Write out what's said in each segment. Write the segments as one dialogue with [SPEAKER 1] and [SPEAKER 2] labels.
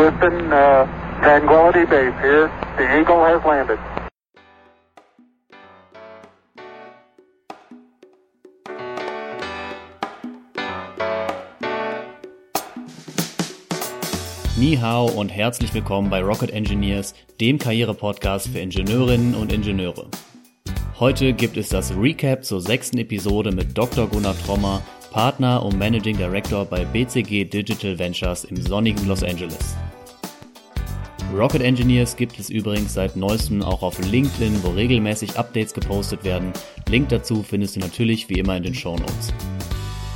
[SPEAKER 1] Houston, uh, Tranquility Base here. The Eagle has landed.
[SPEAKER 2] Ni hao und herzlich willkommen bei Rocket Engineers, dem Karriere-Podcast für Ingenieurinnen und Ingenieure. Heute gibt es das Recap zur sechsten Episode mit Dr. Gunnar Trommer, Partner und Managing Director bei BCG Digital Ventures im sonnigen Los Angeles. Rocket Engineers gibt es übrigens seit neuestem auch auf LinkedIn, wo regelmäßig Updates gepostet werden. Link dazu findest du natürlich wie immer in den Show Notes.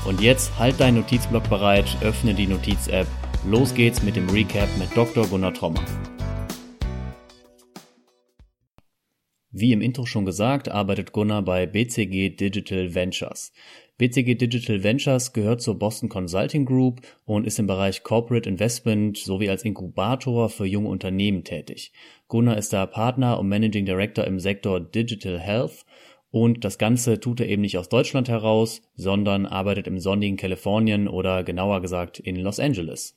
[SPEAKER 2] Und jetzt halt deinen Notizblock bereit, öffne die Notiz-App. Los geht's mit dem Recap mit Dr. Gunnar Trommer. Wie im Intro schon gesagt, arbeitet Gunnar bei BCG Digital Ventures. BCG Digital Ventures gehört zur Boston Consulting Group und ist im Bereich Corporate Investment sowie als Inkubator für junge Unternehmen tätig. Gunnar ist da Partner und Managing Director im Sektor Digital Health und das Ganze tut er eben nicht aus Deutschland heraus, sondern arbeitet im sonnigen Kalifornien oder genauer gesagt in Los Angeles.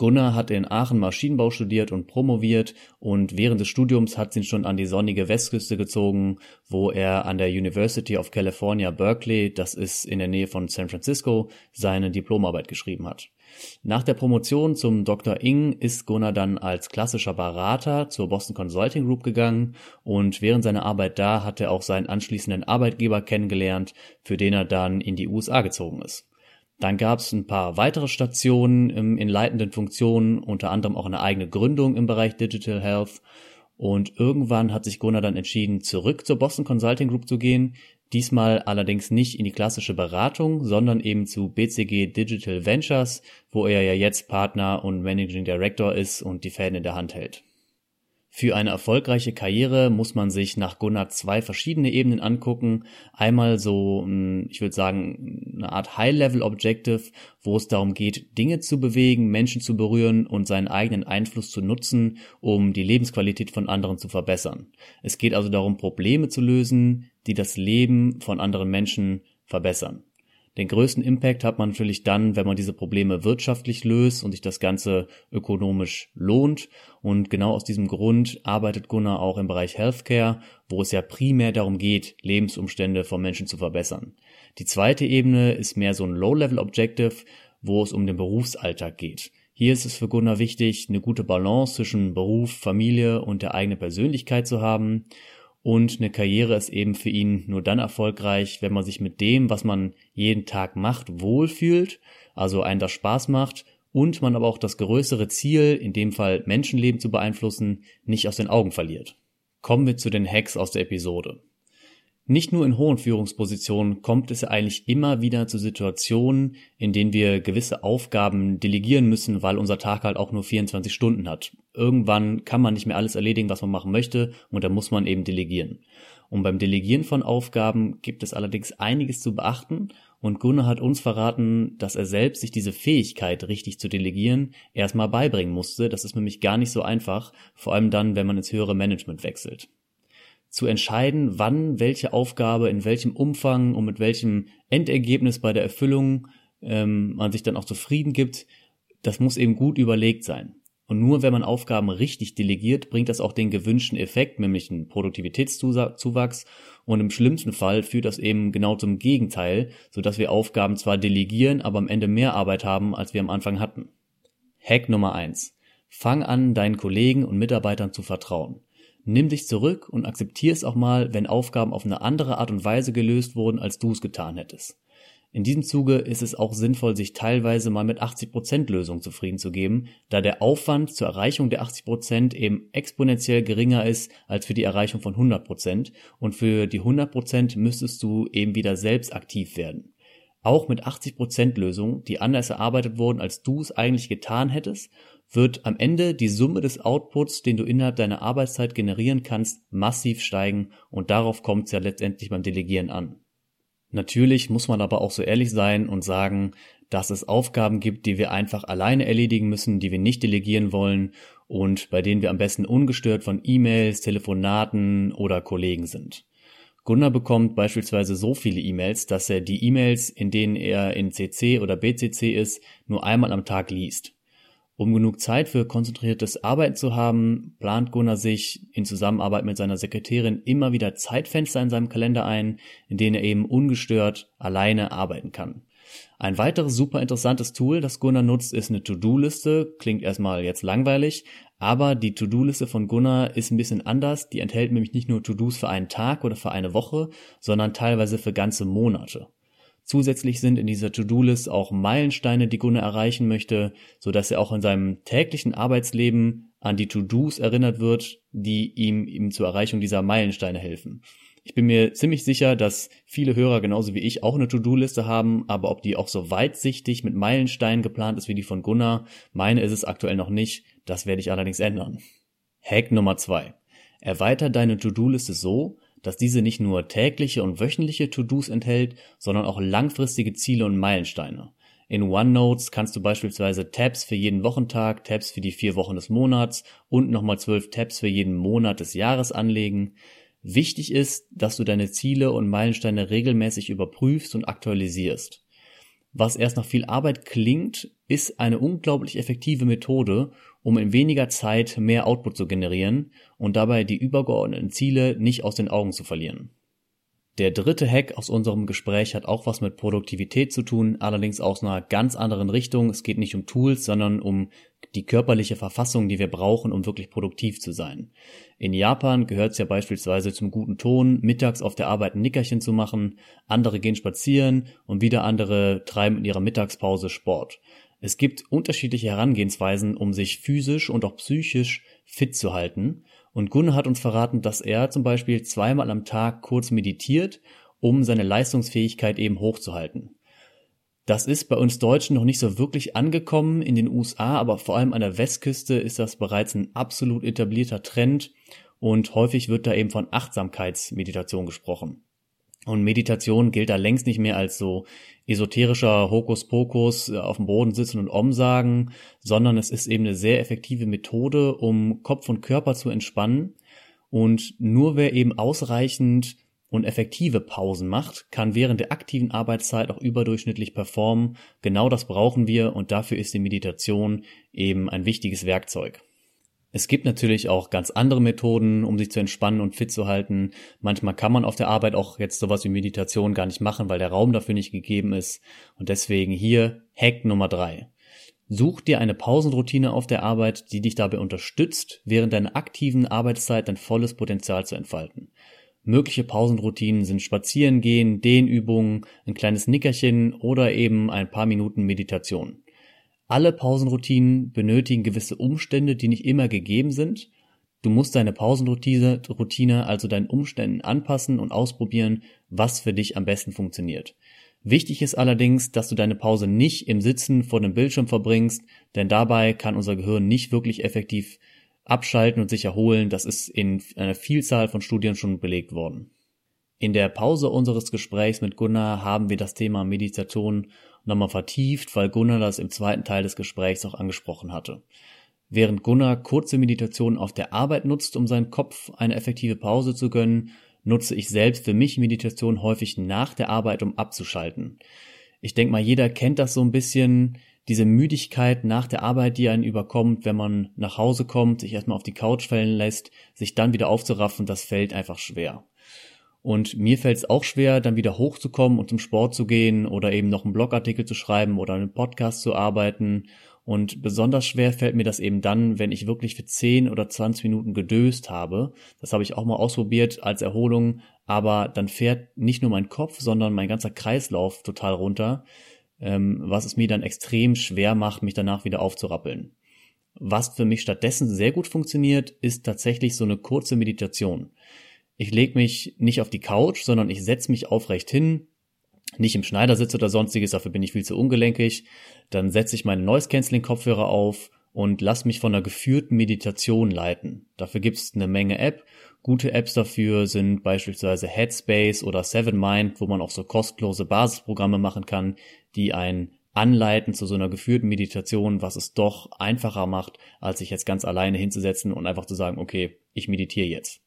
[SPEAKER 2] Gunnar hat in Aachen Maschinenbau studiert und promoviert und während des Studiums hat sie ihn schon an die sonnige Westküste gezogen, wo er an der University of California Berkeley, das ist in der Nähe von San Francisco, seine Diplomarbeit geschrieben hat. Nach der Promotion zum Dr. Ing ist Gunnar dann als klassischer Berater zur Boston Consulting Group gegangen und während seiner Arbeit da hat er auch seinen anschließenden Arbeitgeber kennengelernt, für den er dann in die USA gezogen ist. Dann gab es ein paar weitere Stationen im, in leitenden Funktionen, unter anderem auch eine eigene Gründung im Bereich Digital Health. Und irgendwann hat sich Gunnar dann entschieden, zurück zur Boston Consulting Group zu gehen. Diesmal allerdings nicht in die klassische Beratung, sondern eben zu BCG Digital Ventures, wo er ja jetzt Partner und Managing Director ist und die Fäden in der Hand hält. Für eine erfolgreiche Karriere muss man sich nach Gunnar zwei verschiedene Ebenen angucken. Einmal so, ich würde sagen, eine Art High-Level-Objective, wo es darum geht, Dinge zu bewegen, Menschen zu berühren und seinen eigenen Einfluss zu nutzen, um die Lebensqualität von anderen zu verbessern. Es geht also darum, Probleme zu lösen, die das Leben von anderen Menschen verbessern. Den größten Impact hat man natürlich dann, wenn man diese Probleme wirtschaftlich löst und sich das Ganze ökonomisch lohnt. Und genau aus diesem Grund arbeitet Gunnar auch im Bereich Healthcare, wo es ja primär darum geht, Lebensumstände von Menschen zu verbessern. Die zweite Ebene ist mehr so ein Low-Level-Objective, wo es um den Berufsalltag geht. Hier ist es für Gunnar wichtig, eine gute Balance zwischen Beruf, Familie und der eigenen Persönlichkeit zu haben. Und eine Karriere ist eben für ihn nur dann erfolgreich, wenn man sich mit dem, was man jeden Tag macht, wohlfühlt, also einen das Spaß macht und man aber auch das größere Ziel, in dem Fall Menschenleben zu beeinflussen, nicht aus den Augen verliert. Kommen wir zu den Hacks aus der Episode. Nicht nur in hohen Führungspositionen kommt es eigentlich immer wieder zu Situationen, in denen wir gewisse Aufgaben delegieren müssen, weil unser Tag halt auch nur 24 Stunden hat. Irgendwann kann man nicht mehr alles erledigen, was man machen möchte, und da muss man eben delegieren. Und beim Delegieren von Aufgaben gibt es allerdings einiges zu beachten, und Gunnar hat uns verraten, dass er selbst sich diese Fähigkeit, richtig zu delegieren, erstmal beibringen musste. Das ist nämlich gar nicht so einfach, vor allem dann, wenn man ins höhere Management wechselt zu entscheiden, wann welche Aufgabe in welchem Umfang und mit welchem Endergebnis bei der Erfüllung ähm, man sich dann auch zufrieden gibt, das muss eben gut überlegt sein. Und nur wenn man Aufgaben richtig delegiert, bringt das auch den gewünschten Effekt, nämlich einen Produktivitätszuwachs. Und im schlimmsten Fall führt das eben genau zum Gegenteil, sodass wir Aufgaben zwar delegieren, aber am Ende mehr Arbeit haben, als wir am Anfang hatten. Hack Nummer eins: Fang an, deinen Kollegen und Mitarbeitern zu vertrauen. Nimm dich zurück und akzeptier es auch mal, wenn Aufgaben auf eine andere Art und Weise gelöst wurden, als du es getan hättest. In diesem Zuge ist es auch sinnvoll, sich teilweise mal mit 80% Lösungen zufrieden zu geben, da der Aufwand zur Erreichung der 80% eben exponentiell geringer ist als für die Erreichung von 100% und für die 100% müsstest du eben wieder selbst aktiv werden. Auch mit 80% Lösungen, die anders erarbeitet wurden, als du es eigentlich getan hättest, wird am Ende die Summe des Outputs, den du innerhalb deiner Arbeitszeit generieren kannst, massiv steigen und darauf kommt es ja letztendlich beim Delegieren an. Natürlich muss man aber auch so ehrlich sein und sagen, dass es Aufgaben gibt, die wir einfach alleine erledigen müssen, die wir nicht delegieren wollen und bei denen wir am besten ungestört von E-Mails, Telefonaten oder Kollegen sind. Gunnar bekommt beispielsweise so viele E-Mails, dass er die E-Mails, in denen er in CC oder BCC ist, nur einmal am Tag liest. Um genug Zeit für konzentriertes Arbeiten zu haben, plant Gunnar sich in Zusammenarbeit mit seiner Sekretärin immer wieder Zeitfenster in seinem Kalender ein, in denen er eben ungestört alleine arbeiten kann. Ein weiteres super interessantes Tool, das Gunnar nutzt, ist eine To-Do-Liste. Klingt erstmal jetzt langweilig, aber die To-Do-Liste von Gunnar ist ein bisschen anders. Die enthält nämlich nicht nur To-Dos für einen Tag oder für eine Woche, sondern teilweise für ganze Monate. Zusätzlich sind in dieser To-Do-List auch Meilensteine, die Gunnar erreichen möchte, so dass er auch in seinem täglichen Arbeitsleben an die To-Dos erinnert wird, die ihm, ihm zur Erreichung dieser Meilensteine helfen. Ich bin mir ziemlich sicher, dass viele Hörer genauso wie ich auch eine To-Do-Liste haben, aber ob die auch so weitsichtig mit Meilensteinen geplant ist wie die von Gunnar, meine ist es aktuell noch nicht. Das werde ich allerdings ändern. Hack Nummer zwei: Erweiter deine To-Do-Liste so, dass diese nicht nur tägliche und wöchentliche To-Dos enthält, sondern auch langfristige Ziele und Meilensteine. In OneNotes kannst du beispielsweise Tabs für jeden Wochentag, Tabs für die vier Wochen des Monats und nochmal zwölf Tabs für jeden Monat des Jahres anlegen. Wichtig ist, dass du deine Ziele und Meilensteine regelmäßig überprüfst und aktualisierst. Was erst nach viel Arbeit klingt, ist eine unglaublich effektive Methode, um in weniger Zeit mehr Output zu generieren und dabei die übergeordneten Ziele nicht aus den Augen zu verlieren. Der dritte Hack aus unserem Gespräch hat auch was mit Produktivität zu tun, allerdings aus einer ganz anderen Richtung. Es geht nicht um Tools, sondern um die körperliche Verfassung, die wir brauchen, um wirklich produktiv zu sein. In Japan gehört es ja beispielsweise zum guten Ton, mittags auf der Arbeit ein Nickerchen zu machen, andere gehen spazieren und wieder andere treiben in ihrer Mittagspause Sport. Es gibt unterschiedliche Herangehensweisen, um sich physisch und auch psychisch fit zu halten. Und Gunnar hat uns verraten, dass er zum Beispiel zweimal am Tag kurz meditiert, um seine Leistungsfähigkeit eben hochzuhalten. Das ist bei uns Deutschen noch nicht so wirklich angekommen in den USA, aber vor allem an der Westküste ist das bereits ein absolut etablierter Trend und häufig wird da eben von Achtsamkeitsmeditation gesprochen. Und Meditation gilt da längst nicht mehr als so esoterischer Hokuspokus äh, auf dem Boden sitzen und Om sagen, sondern es ist eben eine sehr effektive Methode, um Kopf und Körper zu entspannen. Und nur wer eben ausreichend und effektive Pausen macht, kann während der aktiven Arbeitszeit auch überdurchschnittlich performen. Genau das brauchen wir und dafür ist die Meditation eben ein wichtiges Werkzeug. Es gibt natürlich auch ganz andere Methoden, um sich zu entspannen und fit zu halten. Manchmal kann man auf der Arbeit auch jetzt sowas wie Meditation gar nicht machen, weil der Raum dafür nicht gegeben ist. Und deswegen hier Hack Nummer drei. Such dir eine Pausenroutine auf der Arbeit, die dich dabei unterstützt, während deiner aktiven Arbeitszeit dein volles Potenzial zu entfalten. Mögliche Pausenroutinen sind Spazierengehen, Dehnübungen, ein kleines Nickerchen oder eben ein paar Minuten Meditation. Alle Pausenroutinen benötigen gewisse Umstände, die nicht immer gegeben sind. Du musst deine Pausenroutine Routine also deinen Umständen anpassen und ausprobieren, was für dich am besten funktioniert. Wichtig ist allerdings, dass du deine Pause nicht im Sitzen vor dem Bildschirm verbringst, denn dabei kann unser Gehirn nicht wirklich effektiv abschalten und sich erholen. Das ist in einer Vielzahl von Studien schon belegt worden. In der Pause unseres Gesprächs mit Gunnar haben wir das Thema Meditation nochmal vertieft, weil Gunnar das im zweiten Teil des Gesprächs auch angesprochen hatte. Während Gunnar kurze Meditationen auf der Arbeit nutzt, um seinen Kopf eine effektive Pause zu gönnen, nutze ich selbst für mich Meditation häufig nach der Arbeit, um abzuschalten. Ich denke mal, jeder kennt das so ein bisschen, diese Müdigkeit nach der Arbeit, die einen überkommt, wenn man nach Hause kommt, sich erstmal auf die Couch fallen lässt, sich dann wieder aufzuraffen, das fällt einfach schwer. Und mir fällt es auch schwer, dann wieder hochzukommen und zum Sport zu gehen oder eben noch einen Blogartikel zu schreiben oder einen Podcast zu arbeiten. Und besonders schwer fällt mir das eben dann, wenn ich wirklich für 10 oder 20 Minuten gedöst habe. Das habe ich auch mal ausprobiert als Erholung, aber dann fährt nicht nur mein Kopf, sondern mein ganzer Kreislauf total runter, ähm, was es mir dann extrem schwer macht, mich danach wieder aufzurappeln. Was für mich stattdessen sehr gut funktioniert, ist tatsächlich so eine kurze Meditation. Ich lege mich nicht auf die Couch, sondern ich setze mich aufrecht hin, nicht im Schneidersitz oder sonstiges, dafür bin ich viel zu ungelenkig. Dann setze ich meine Noise Cancelling Kopfhörer auf und lass mich von einer geführten Meditation leiten. Dafür gibt's eine Menge App. Gute Apps dafür sind beispielsweise Headspace oder Seven Mind, wo man auch so kostenlose Basisprogramme machen kann, die einen anleiten zu so einer geführten Meditation, was es doch einfacher macht, als sich jetzt ganz alleine hinzusetzen und einfach zu sagen, okay, ich meditiere jetzt.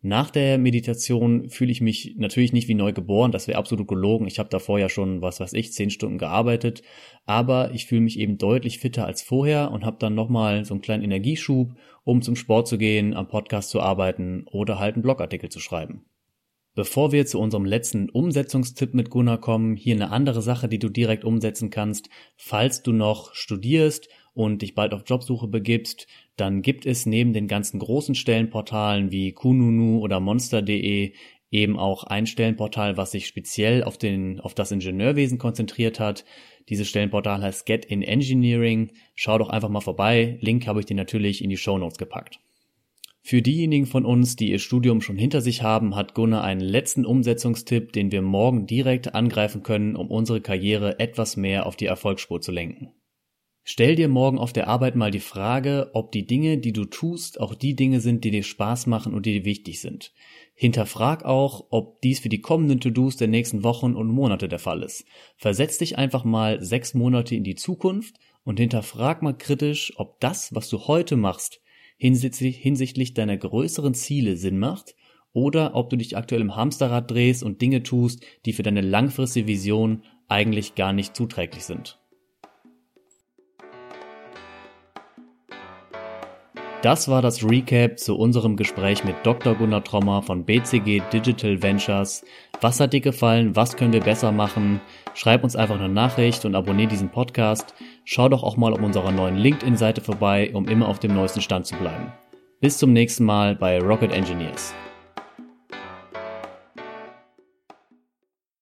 [SPEAKER 2] Nach der Meditation fühle ich mich natürlich nicht wie neu geboren, das wäre absolut gelogen. Ich habe davor ja schon, was weiß ich, zehn Stunden gearbeitet, aber ich fühle mich eben deutlich fitter als vorher und habe dann nochmal so einen kleinen Energieschub, um zum Sport zu gehen, am Podcast zu arbeiten oder halt einen Blogartikel zu schreiben. Bevor wir zu unserem letzten Umsetzungstipp mit Gunnar kommen, hier eine andere Sache, die du direkt umsetzen kannst. Falls du noch studierst und dich bald auf Jobsuche begibst, dann gibt es neben den ganzen großen Stellenportalen wie Kununu oder Monster.de eben auch ein Stellenportal, was sich speziell auf den, auf das Ingenieurwesen konzentriert hat. Dieses Stellenportal heißt Get in Engineering. Schau doch einfach mal vorbei. Link habe ich dir natürlich in die Show Notes gepackt. Für diejenigen von uns, die ihr Studium schon hinter sich haben, hat Gunnar einen letzten Umsetzungstipp, den wir morgen direkt angreifen können, um unsere Karriere etwas mehr auf die Erfolgsspur zu lenken. Stell dir morgen auf der Arbeit mal die Frage, ob die Dinge, die du tust, auch die Dinge sind, die dir Spaß machen und die dir wichtig sind. Hinterfrag auch, ob dies für die kommenden To-Dos der nächsten Wochen und Monate der Fall ist. Versetz dich einfach mal sechs Monate in die Zukunft und hinterfrag mal kritisch, ob das, was du heute machst, hinsichtlich, deiner größeren Ziele Sinn macht oder ob du dich aktuell im Hamsterrad drehst und Dinge tust, die für deine langfristige Vision eigentlich gar nicht zuträglich sind. Das war das Recap zu unserem Gespräch mit Dr. Gunnar Trommer von BCG Digital Ventures. Was hat dir gefallen? Was können wir besser machen? Schreib uns einfach eine Nachricht und abonniere diesen Podcast. Schau doch auch mal auf unserer neuen LinkedIn-Seite vorbei, um immer auf dem neuesten Stand zu bleiben. Bis zum nächsten Mal bei Rocket Engineers.